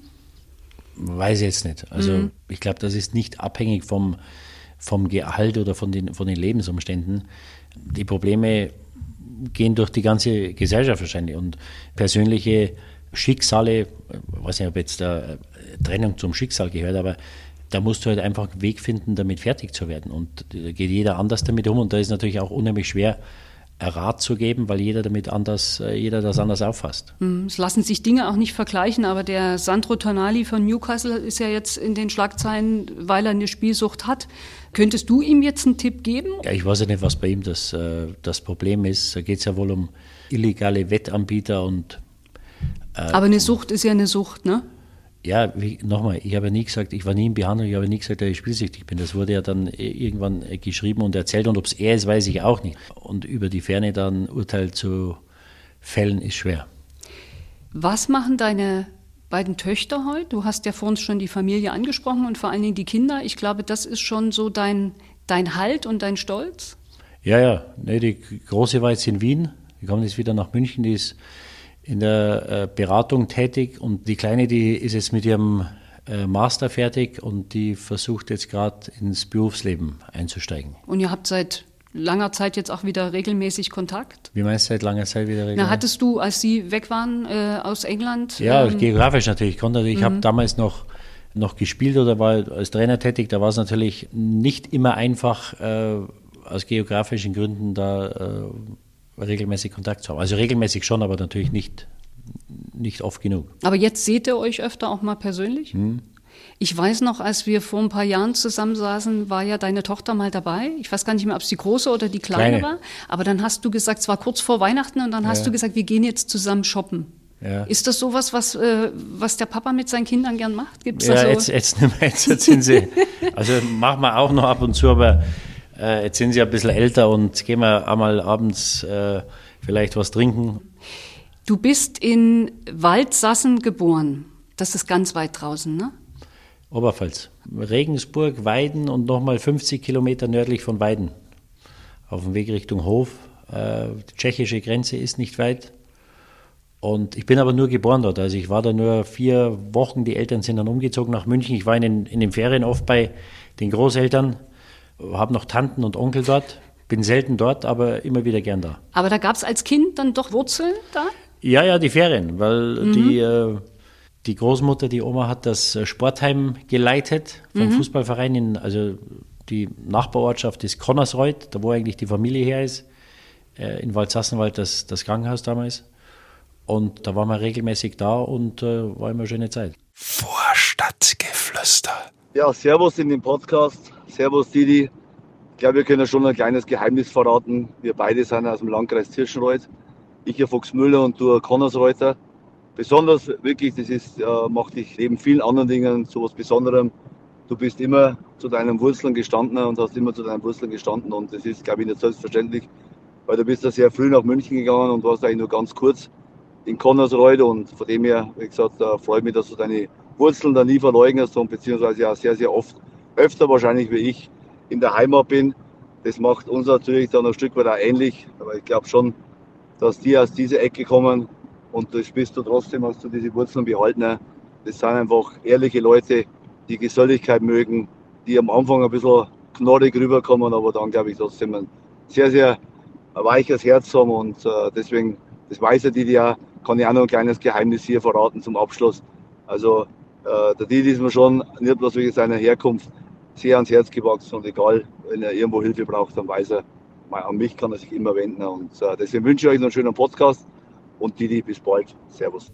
Weiß ich jetzt nicht. Also mhm. ich glaube, das ist nicht abhängig vom, vom Gehalt oder von den, von den Lebensumständen. Die Probleme gehen durch die ganze Gesellschaft wahrscheinlich und persönliche Schicksale, ich weiß nicht, ob jetzt der Trennung zum Schicksal gehört, aber da musst du halt einfach einen Weg finden, damit fertig zu werden. Und da geht jeder anders damit um und da ist natürlich auch unheimlich schwer, Rat zu geben, weil jeder damit anders, äh, jeder das anders auffasst. Hm, es lassen sich Dinge auch nicht vergleichen, aber der Sandro Tonali von Newcastle ist ja jetzt in den Schlagzeilen, weil er eine Spielsucht hat. Könntest du ihm jetzt einen Tipp geben? Ja, ich weiß ja nicht, was bei ihm das, äh, das Problem ist. Da geht es ja wohl um illegale Wettanbieter und. Äh, aber eine Sucht ist ja eine Sucht, ne? Ja, nochmal, ich habe ja nie gesagt, ich war nie in Behandlung, ich habe nie gesagt, dass ich spielsüchtig bin. Das wurde ja dann irgendwann geschrieben und erzählt und ob es er ist, weiß ich auch nicht. Und über die Ferne dann Urteil zu fällen, ist schwer. Was machen deine beiden Töchter heute? Du hast ja vor uns schon die Familie angesprochen und vor allen Dingen die Kinder. Ich glaube, das ist schon so dein, dein Halt und dein Stolz. Ja, ja. Nee, die große war jetzt in Wien. Die kommt jetzt wieder nach München. Die ist in der äh, Beratung tätig und die Kleine, die ist jetzt mit ihrem äh, Master fertig und die versucht jetzt gerade ins Berufsleben einzusteigen. Und ihr habt seit langer Zeit jetzt auch wieder regelmäßig Kontakt? Wie meinst du seit langer Zeit wieder regelmäßig? Na, hattest du, als Sie weg waren äh, aus England? Ja, ähm, geografisch natürlich. Konnte, ich mhm. habe damals noch, noch gespielt oder war als Trainer tätig. Da war es natürlich nicht immer einfach, äh, aus geografischen Gründen da äh, regelmäßig Kontakt zu haben. Also regelmäßig schon, aber natürlich nicht, nicht oft genug. Aber jetzt seht ihr euch öfter auch mal persönlich? Hm. Ich weiß noch, als wir vor ein paar Jahren zusammensaßen, war ja deine Tochter mal dabei. Ich weiß gar nicht mehr, ob es die große oder die kleine, kleine. war. Aber dann hast du gesagt, es war kurz vor Weihnachten und dann ja. hast du gesagt, wir gehen jetzt zusammen shoppen. Ja. Ist das sowas, was, äh, was der Papa mit seinen Kindern gern macht? Gibt's ja, so? jetzt, jetzt, jetzt, jetzt sind sie, <laughs> also machen wir auch noch ab und zu, aber äh, jetzt sind sie ein bisschen älter und gehen wir einmal abends äh, vielleicht was trinken. Du bist in Waldsassen geboren. Das ist ganz weit draußen, ne? Oberpfalz. Regensburg, Weiden und nochmal 50 Kilometer nördlich von Weiden. Auf dem Weg Richtung Hof. Äh, die tschechische Grenze ist nicht weit. Und ich bin aber nur geboren dort. Also ich war da nur vier Wochen. Die Eltern sind dann umgezogen nach München. Ich war in den, in den Ferien oft bei den Großeltern habe noch Tanten und Onkel dort, bin selten dort, aber immer wieder gern da. Aber da gab es als Kind dann doch Wurzeln da? Ja, ja, die Ferien, weil mhm. die, äh, die Großmutter, die Oma, hat das äh, Sportheim geleitet vom mhm. Fußballverein. In, also die Nachbarortschaft ist Connersreuth, da wo eigentlich die Familie her ist. Äh, in Waldsassenwald das, das Krankenhaus damals. Und da waren wir regelmäßig da und äh, war immer eine schöne Zeit. Vorstadtgeflüster. Ja, Servus in dem Podcast. Servus Didi. Ich glaube, wir können schon ein kleines Geheimnis verraten. Wir beide sind aus dem Landkreis Zirschenreuth. Ich ein Fuchsmüller und du Konnersreuther. Besonders wirklich, das ist, äh, macht dich neben vielen anderen Dingen so was Besonderem. Du bist immer zu deinen Wurzeln gestanden und hast immer zu deinen Wurzeln gestanden und das ist, glaube ich, nicht selbstverständlich. weil du bist ja sehr früh nach München gegangen und warst eigentlich nur ganz kurz in Connersreuth und von dem her, wie gesagt, da freut mich, dass du deine Wurzeln da nie verleugnest und beziehungsweise ja sehr, sehr oft, öfter wahrscheinlich wie ich, in der Heimat bin. Das macht uns natürlich dann ein Stück weit auch ähnlich, aber ich glaube schon, dass die aus dieser Ecke kommen und das bist du trotzdem, hast du diese Wurzeln behalten. Das sind einfach ehrliche Leute, die Geselligkeit mögen, die am Anfang ein bisschen knorrig rüberkommen, aber dann glaube ich trotzdem ein sehr, sehr weiches Herz haben und äh, deswegen, das weiß ja die ja, kann ich auch noch ein kleines Geheimnis hier verraten zum Abschluss. Also äh, der Didi ist mir schon nicht bloß wegen seiner Herkunft sehr ans Herz gewachsen und egal, wenn er irgendwo Hilfe braucht, dann weiß er, an mich kann er sich immer wenden und äh, deswegen wünsche ich euch noch einen schönen Podcast und Didi, bis bald. Servus.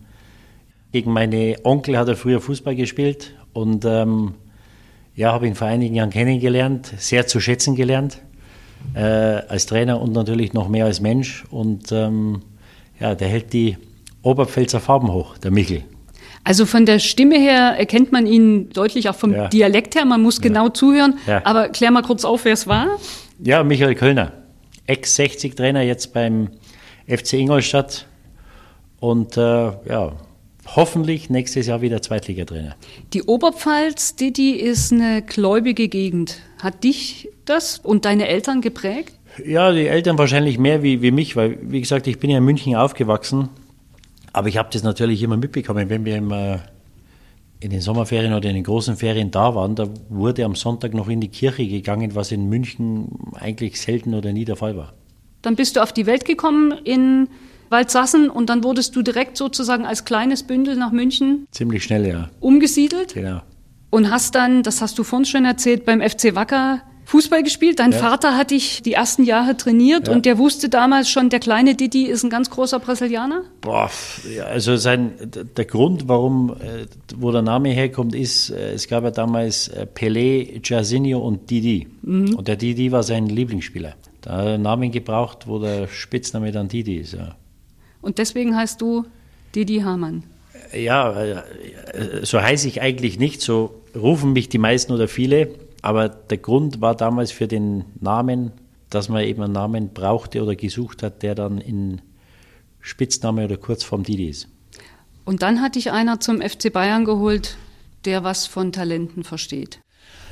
Gegen meine Onkel hat er früher Fußball gespielt und ähm, ja, habe ihn vor einigen Jahren kennengelernt, sehr zu schätzen gelernt äh, als Trainer und natürlich noch mehr als Mensch und ähm, ja, der hält die Oberpfälzer Farben hoch, der Michel. Also von der Stimme her erkennt man ihn deutlich, auch vom ja. Dialekt her. Man muss ja. genau zuhören. Ja. Aber klär mal kurz auf, wer es war. Ja, Michael Kölner, Ex-60-Trainer, jetzt beim FC Ingolstadt. Und äh, ja, hoffentlich nächstes Jahr wieder Zweitligatrainer. Die Oberpfalz, Didi, ist eine gläubige Gegend. Hat dich das und deine Eltern geprägt? Ja, die Eltern wahrscheinlich mehr wie, wie mich, weil, wie gesagt, ich bin ja in München aufgewachsen. Aber ich habe das natürlich immer mitbekommen, wenn wir immer in den Sommerferien oder in den großen Ferien da waren, da wurde am Sonntag noch in die Kirche gegangen, was in München eigentlich selten oder nie der Fall war. Dann bist du auf die Welt gekommen in Waldsassen und dann wurdest du direkt sozusagen als kleines Bündel nach München. Ziemlich schnell, ja. Umgesiedelt. Genau. Und hast dann, das hast du vorhin schon erzählt, beim FC Wacker Fußball gespielt. Dein ja. Vater hat dich die ersten Jahre trainiert ja. und der wusste damals schon, der kleine Didi ist ein ganz großer Brasilianer? Boah, also sein, der Grund, warum, äh, wo der Name herkommt, ist, äh, es gab ja damals äh, Pelé, Jairzinho und Didi. Mhm. Und der Didi war sein Lieblingsspieler. Da hat er einen Namen gebraucht, wo der Spitzname dann Didi ist. Ja. Und deswegen heißt du Didi Hamann? Ja, so heiße ich eigentlich nicht, so rufen mich die meisten oder viele. Aber der Grund war damals für den Namen, dass man eben einen Namen brauchte oder gesucht hat, der dann in Spitzname oder Kurzform Didi ist. Und dann hatte ich einer zum FC Bayern geholt, der was von Talenten versteht.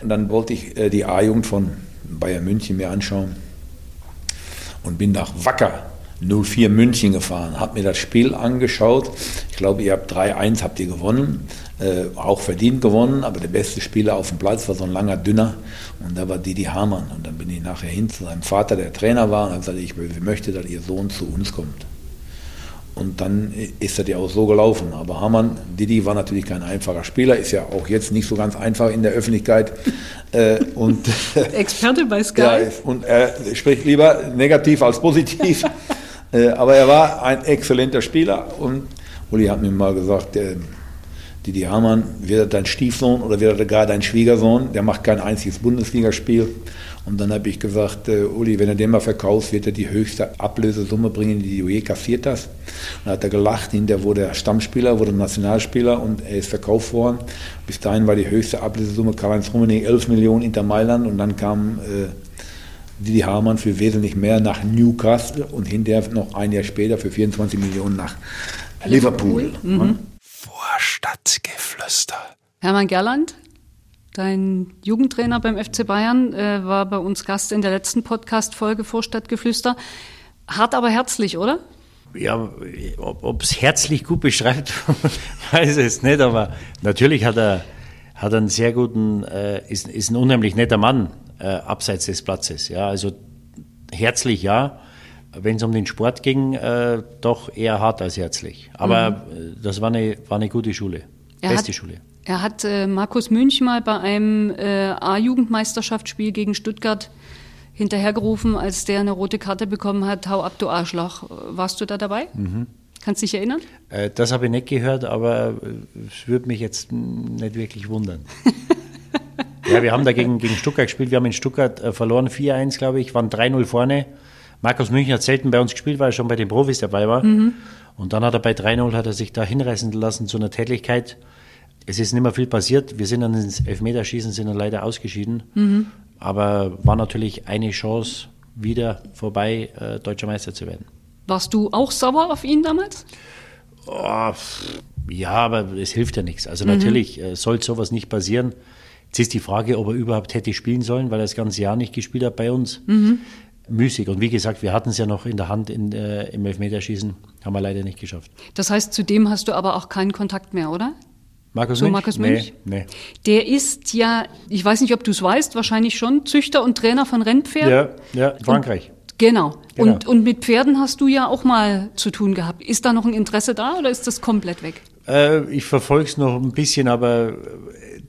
Und dann wollte ich äh, die A-Jugend von Bayern München mir anschauen und bin nach Wacker 04 München gefahren, habe mir das Spiel angeschaut. Ich glaube, ihr habt 3-1 habt ihr gewonnen, äh, auch verdient gewonnen, aber der beste Spieler auf dem Platz war so ein langer Dünner und da war Didi Hamann. Und dann bin ich nachher hin zu seinem Vater, der Trainer war, und habe gesagt, ich möchte, dass ihr Sohn zu uns kommt. Und dann ist das ja auch so gelaufen. Aber Hamann, Didi war natürlich kein einfacher Spieler, ist ja auch jetzt nicht so ganz einfach in der Öffentlichkeit. <laughs> Äh, und, <laughs> Experte bei Sky. Ja, und er spricht lieber negativ als positiv. <laughs> Äh, aber er war ein exzellenter Spieler und Uli hat mir mal gesagt, Didi Hamann, wird dein Stiefsohn oder wird gar dein Schwiegersohn, der macht kein einziges Bundesligaspiel. Und dann habe ich gesagt, äh, Uli, wenn er den mal verkaufst, wird er die höchste Ablösesumme bringen, die du je kassiert hast. Und dann hat er gelacht, hinterher wurde er Stammspieler, wurde Nationalspieler und er ist verkauft worden. Bis dahin war die höchste Ablösesumme Karl-Heinz Rummenigge 11 Millionen Inter Mailand und dann kam äh, Didi Hamann für wesentlich mehr nach Newcastle und hinterher noch ein Jahr später für 24 Millionen nach Liverpool. Liverpool. Mhm. Vorstadtgeflüster. Hermann Gerland, dein Jugendtrainer beim FC Bayern, äh, war bei uns Gast in der letzten Podcast-Folge Vorstadtgeflüster. Hart, aber herzlich, oder? Ja, ob es herzlich gut beschreibt, <laughs> weiß ich es nicht, aber natürlich hat er, hat einen sehr guten, äh, ist, ist ein unheimlich netter Mann äh, abseits des Platzes. Ja, also herzlich ja, wenn es um den Sport ging, äh, doch eher hart als herzlich. Aber mhm. Äh, das war eine, war eine gute Schule, er beste hat, Schule. Er hat äh, Markus Münch mal bei einem äh, A-Jugendmeisterschaftsspiel gegen Stuttgart hinterhergerufen, als der eine rote Karte bekommen hat, hau ab, du Arschloch. Warst du da dabei? Mhm. Kannst du dich erinnern? Äh, das habe ich nicht gehört, aber es würde mich jetzt nicht wirklich wundern. <laughs> Ja, wir haben da gegen, gegen Stuttgart gespielt. Wir haben in Stuttgart äh, verloren, 4-1, glaube ich, waren 3-0 vorne. Markus München hat selten bei uns gespielt, weil er schon bei den Profis dabei war. Mhm. Und dann hat er bei 3-0 hat er sich da hinreißen lassen zu einer Tätigkeit. Es ist nicht mehr viel passiert. Wir sind dann ins Elfmeterschießen, sind dann leider ausgeschieden. Mhm. Aber war natürlich eine Chance wieder vorbei, äh, deutscher Meister zu werden. Warst du auch sauer auf ihn damals? Oh, ja, aber es hilft ja nichts. Also mhm. natürlich äh, soll sowas nicht passieren. Jetzt ist die Frage, ob er überhaupt hätte spielen sollen, weil er das ganze Jahr nicht gespielt hat bei uns. Mhm. Müßig. Und wie gesagt, wir hatten es ja noch in der Hand in, äh, im Elfmeterschießen, haben wir leider nicht geschafft. Das heißt, zu dem hast du aber auch keinen Kontakt mehr, oder? Markus Münch? Markus Münch? Nee, nee. Der ist ja, ich weiß nicht, ob du es weißt, wahrscheinlich schon, Züchter und Trainer von Rennpferden. Ja, ja, in Frankreich. Und, genau. genau. Und, und mit Pferden hast du ja auch mal zu tun gehabt. Ist da noch ein Interesse da oder ist das komplett weg? Äh, ich verfolge es noch ein bisschen, aber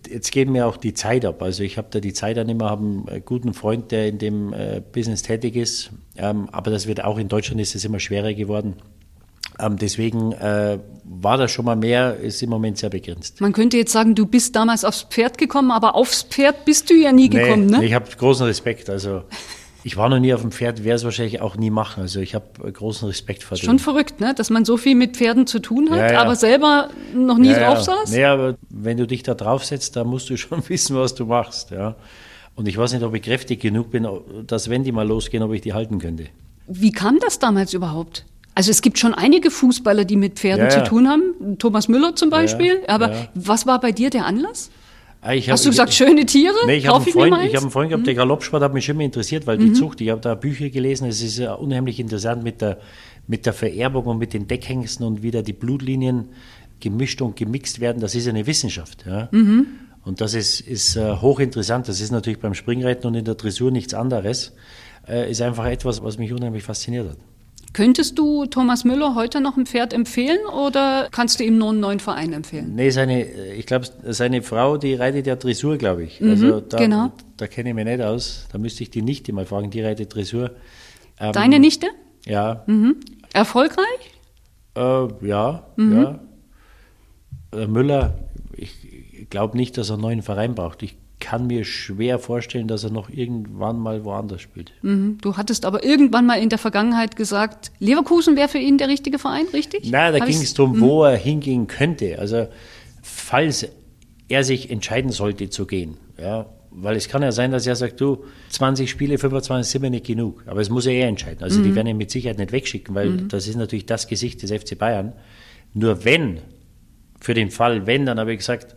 jetzt geht mir auch die Zeit ab. Also ich habe da die Zeit dann immer, habe einen guten Freund, der in dem äh, Business tätig ist. Ähm, aber das wird auch in Deutschland ist es immer schwerer geworden. Ähm, deswegen äh, war das schon mal mehr, ist im Moment sehr begrenzt. Man könnte jetzt sagen, du bist damals aufs Pferd gekommen, aber aufs Pferd bist du ja nie gekommen, nee, ne? Ich habe großen Respekt. Also ich war noch nie auf dem Pferd, werde es wahrscheinlich auch nie machen. Also ich habe großen Respekt vor dem. Schon verrückt, ne? dass man so viel mit Pferden zu tun hat, ja, ja. aber selber noch nie ja, drauf saß? Nee, aber wenn du dich da draufsetzt, da musst du schon <laughs> wissen, was du machst. Ja. Und ich weiß nicht, ob ich kräftig genug bin, dass wenn die mal losgehen, ob ich die halten könnte. Wie kam das damals überhaupt? Also es gibt schon einige Fußballer, die mit Pferden zu tun haben. Thomas Müller zum Beispiel. aber was war bei dir der Anlass? Ah, hab, Hast du gesagt, ich, schöne Tiere? Nee, ich habe einen, Freund, hab einen Freund gehabt, mhm. der Galoppsport hat mich schon immer interessiert, weil mhm. die Zucht, ich habe da Bücher gelesen, es ist ja unheimlich interessant mit der, mit der Vererbung und mit den Deckhengsten und wie da die Blutlinien gemischt und gemixt werden, das ist eine Wissenschaft. Ja? Mhm. Und das ist, ist uh, hochinteressant, das ist natürlich beim Springreiten und in der Dressur nichts anderes, uh, ist einfach etwas, was mich unheimlich fasziniert hat. Könntest du Thomas Müller heute noch ein Pferd empfehlen oder kannst du ihm nur einen neuen Verein empfehlen? Nee, seine, ich glaube, seine Frau, die reitet ja Dressur, glaube ich. Mhm, also da, genau. da kenne ich mich nicht aus. Da müsste ich die Nichte mal fragen, die reitet Dressur. Ähm, Deine Nichte? Ja. Mhm. Erfolgreich? Äh, ja, mhm. ja. Der Müller, ich glaube nicht, dass er einen neuen Verein braucht. Ich kann mir schwer vorstellen, dass er noch irgendwann mal woanders spielt. Mhm. Du hattest aber irgendwann mal in der Vergangenheit gesagt, Leverkusen wäre für ihn der richtige Verein, richtig? Nein, da ging es darum, mhm. wo er hingehen könnte. Also falls er sich entscheiden sollte zu gehen, ja, weil es kann ja sein, dass er sagt, du, 20 Spiele, 25 sind mir nicht genug. Aber es muss ja er entscheiden. Also mhm. die werden ihn mit Sicherheit nicht wegschicken, weil mhm. das ist natürlich das Gesicht des FC Bayern. Nur wenn, für den Fall, wenn, dann habe ich gesagt,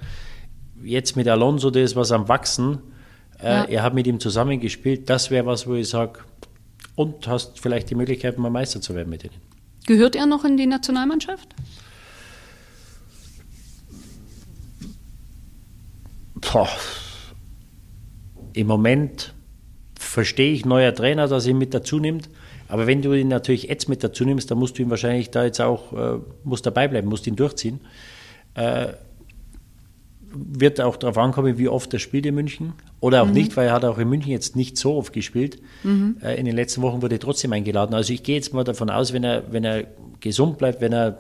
jetzt mit Alonso, der ist was am Wachsen. Äh, ja. Er hat mit ihm zusammengespielt. Das wäre was, wo ich sage, und hast vielleicht die Möglichkeit, mal Meister zu werden mit ihnen. Gehört er noch in die Nationalmannschaft? Boah. Im Moment verstehe ich neuer Trainer, dass er ihn mit dazu nimmt. Aber wenn du ihn natürlich jetzt mit dazu nimmst, dann musst du ihn wahrscheinlich da jetzt auch äh, musst dabei bleiben, musst ihn durchziehen. Äh, wird auch darauf ankommen, wie oft er spielt in München. Oder auch mhm. nicht, weil er hat auch in München jetzt nicht so oft gespielt. Mhm. Äh, in den letzten Wochen wurde er trotzdem eingeladen. Also ich gehe jetzt mal davon aus, wenn er, wenn er gesund bleibt, wenn er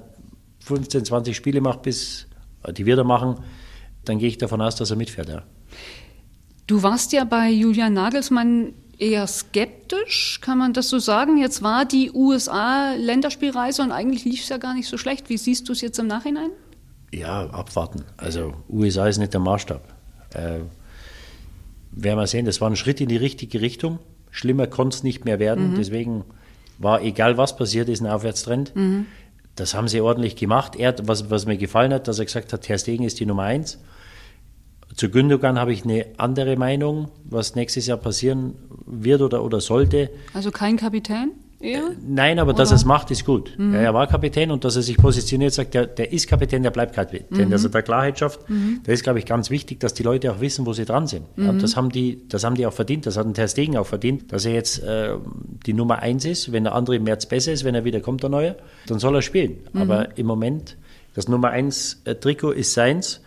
15, 20 Spiele macht, bis äh, die wird er machen, dann gehe ich davon aus, dass er mitfährt. Ja. Du warst ja bei Julian Nagelsmann eher skeptisch, kann man das so sagen? Jetzt war die USA-Länderspielreise und eigentlich lief es ja gar nicht so schlecht. Wie siehst du es jetzt im Nachhinein? Ja, abwarten. Also USA ist nicht der Maßstab. Äh, werden wir sehen, das war ein Schritt in die richtige Richtung. Schlimmer konnte es nicht mehr werden. Mhm. Deswegen war, egal was passiert ist, ein Aufwärtstrend. Mhm. Das haben sie ordentlich gemacht. Er, was, was mir gefallen hat, dass er gesagt hat, Herr Stegen ist die Nummer eins. Zu Gündogan habe ich eine andere Meinung, was nächstes Jahr passieren wird oder, oder sollte. Also kein Kapitän? Eher? Nein, aber Oder? dass er es macht, ist gut. Mhm. Ja, er war Kapitän und dass er sich positioniert, sagt, der, der ist Kapitän, der bleibt Kapitän, mhm. dass er da Klarheit schafft. Mhm. Das ist, glaube ich, ganz wichtig, dass die Leute auch wissen, wo sie dran sind. Ja, mhm. das, haben die, das haben die auch verdient, das hat ein Ter Stegen auch verdient, dass er jetzt äh, die Nummer eins ist. Wenn der andere im März besser ist, wenn er wieder kommt, der Neue, dann soll er spielen. Mhm. Aber im Moment, das Nummer eins äh, Trikot ist seins.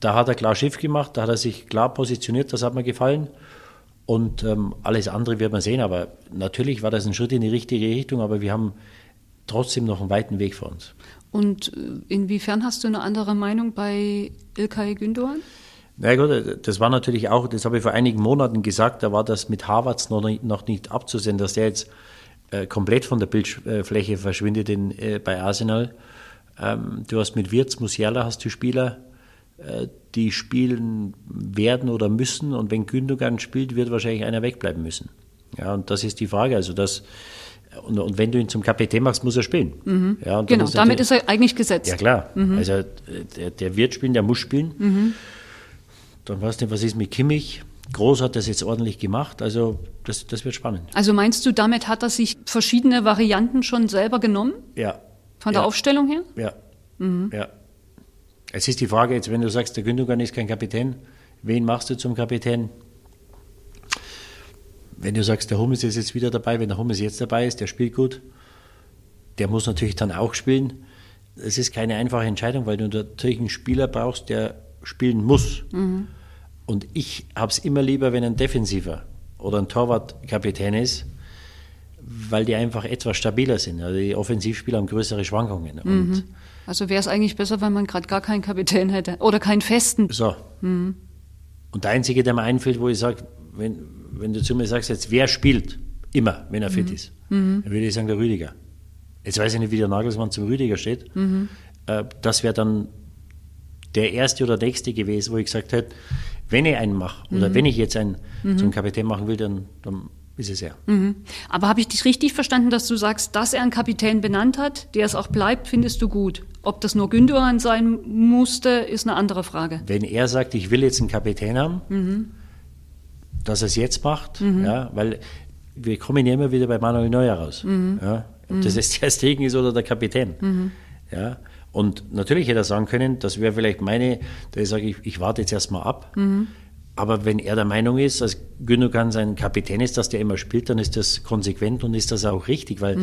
Da hat er klar Schiff gemacht, da hat er sich klar positioniert, das hat mir gefallen. Und ähm, alles andere wird man sehen. Aber natürlich war das ein Schritt in die richtige Richtung, aber wir haben trotzdem noch einen weiten Weg vor uns. Und äh, inwiefern hast du eine andere Meinung bei Ilkay Gündoğan? Na gut, das war natürlich auch, das habe ich vor einigen Monaten gesagt, da war das mit Harvards noch nicht, noch nicht abzusehen, dass der jetzt äh, komplett von der Bildfläche verschwindet in, äh, bei Arsenal. Ähm, du hast mit Wirtz, Musiala hast du Spieler, äh, die spielen werden oder müssen. Und wenn Gündogan spielt, wird wahrscheinlich einer wegbleiben müssen. Ja, und das ist die Frage. Also das, und, und wenn du ihn zum Kapitän machst, muss er spielen. Mhm. Ja, genau, damit ist er eigentlich gesetzt. Ja, klar. Also der, der wird spielen, der muss spielen. Dann weißt du, was ist mit Kimmich? Groß hat das jetzt ordentlich gemacht. Also das, das wird spannend. Also meinst du, damit hat er sich verschiedene Varianten schon selber genommen? Ja. Von der ja. Aufstellung her? Ja. ja. Es ist die Frage jetzt, wenn du sagst, der Gündogan ist kein Kapitän, wen machst du zum Kapitän? Wenn du sagst, der Hummels ist jetzt wieder dabei, wenn der Hummels jetzt dabei ist, der spielt gut, der muss natürlich dann auch spielen. Es ist keine einfache Entscheidung, weil du natürlich einen Spieler brauchst, der spielen muss. Und ich habe es immer lieber, wenn ein Defensiver oder ein Torwart Kapitän ist, weil die einfach etwas stabiler sind. Also die Offensivspieler haben größere Schwankungen. Und Also wäre es eigentlich besser, wenn man gerade gar keinen Kapitän hätte oder keinen festen. so. Und der Einzige, der mir einfällt, wo ich sage, wenn, wenn du zu mir sagst, jetzt wer spielt, immer, wenn er fit ist, dann würde ich sagen, der Rüdiger. Jetzt weiß ich nicht, wie der Nagelsmann zum Rüdiger steht. Äh, das wäre dann der erste oder nächste gewesen, wo ich gesagt hätte, wenn ich einen mache oder wenn ich jetzt einen zum Kapitän machen will, dann, dann ist es er. Aber habe ich dich richtig verstanden, dass du sagst, dass er einen Kapitän benannt hat, der es auch bleibt, findest du gut? Ob das nur Gündogan sein musste, ist eine andere Frage. Wenn er sagt, ich will jetzt einen Kapitän haben, dass er es jetzt macht, ja, weil wir kommen ja immer wieder bei Manuel Neuer raus. Ja, ob das jetzt der Stegen ist oder der Kapitän. Ja, und natürlich hätte er sagen können, das wäre vielleicht meine, da sage ich, ich warte jetzt erstmal ab. Aber wenn er der Meinung ist, dass Gündogan sein Kapitän ist, dass der immer spielt, dann ist das konsequent und ist das auch richtig, weil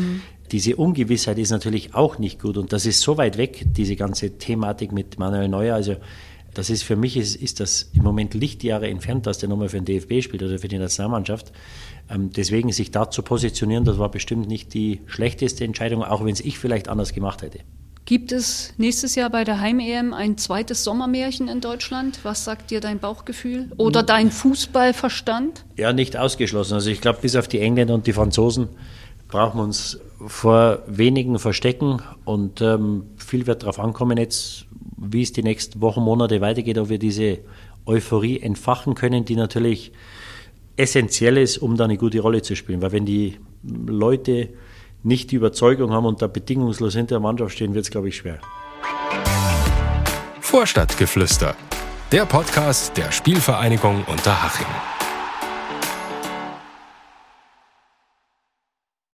diese Ungewissheit ist natürlich auch nicht gut und das ist so weit weg, diese ganze Thematik mit Manuel Neuer. Also das ist für mich ist, ist das im Moment Lichtjahre entfernt, dass der nochmal für den DFB spielt oder für die Nationalmannschaft. Ähm, deswegen sich da zu positionieren, das war bestimmt nicht die schlechteste Entscheidung, auch wenn es ich vielleicht anders gemacht hätte. Gibt es nächstes Jahr bei der Heim-EM ein zweites Sommermärchen in Deutschland? Was sagt dir dein Bauchgefühl oder dein Fußballverstand? Ja, nicht ausgeschlossen. Also ich glaube, bis auf die Engländer und die Franzosen brauchen wir uns vor wenigen verstecken und ähm, viel wird darauf ankommen jetzt, wie es die nächsten Wochen, Monate weitergeht, ob wir diese Euphorie entfachen können, die natürlich essentiell ist, um da eine gute Rolle zu spielen. Weil wenn die Leute nicht die Überzeugung haben und da bedingungslos hinter der Mannschaft stehen, wird es, glaube ich, schwer. Vorstadtgeflüster. Der Podcast der Spielvereinigung Unterhaching.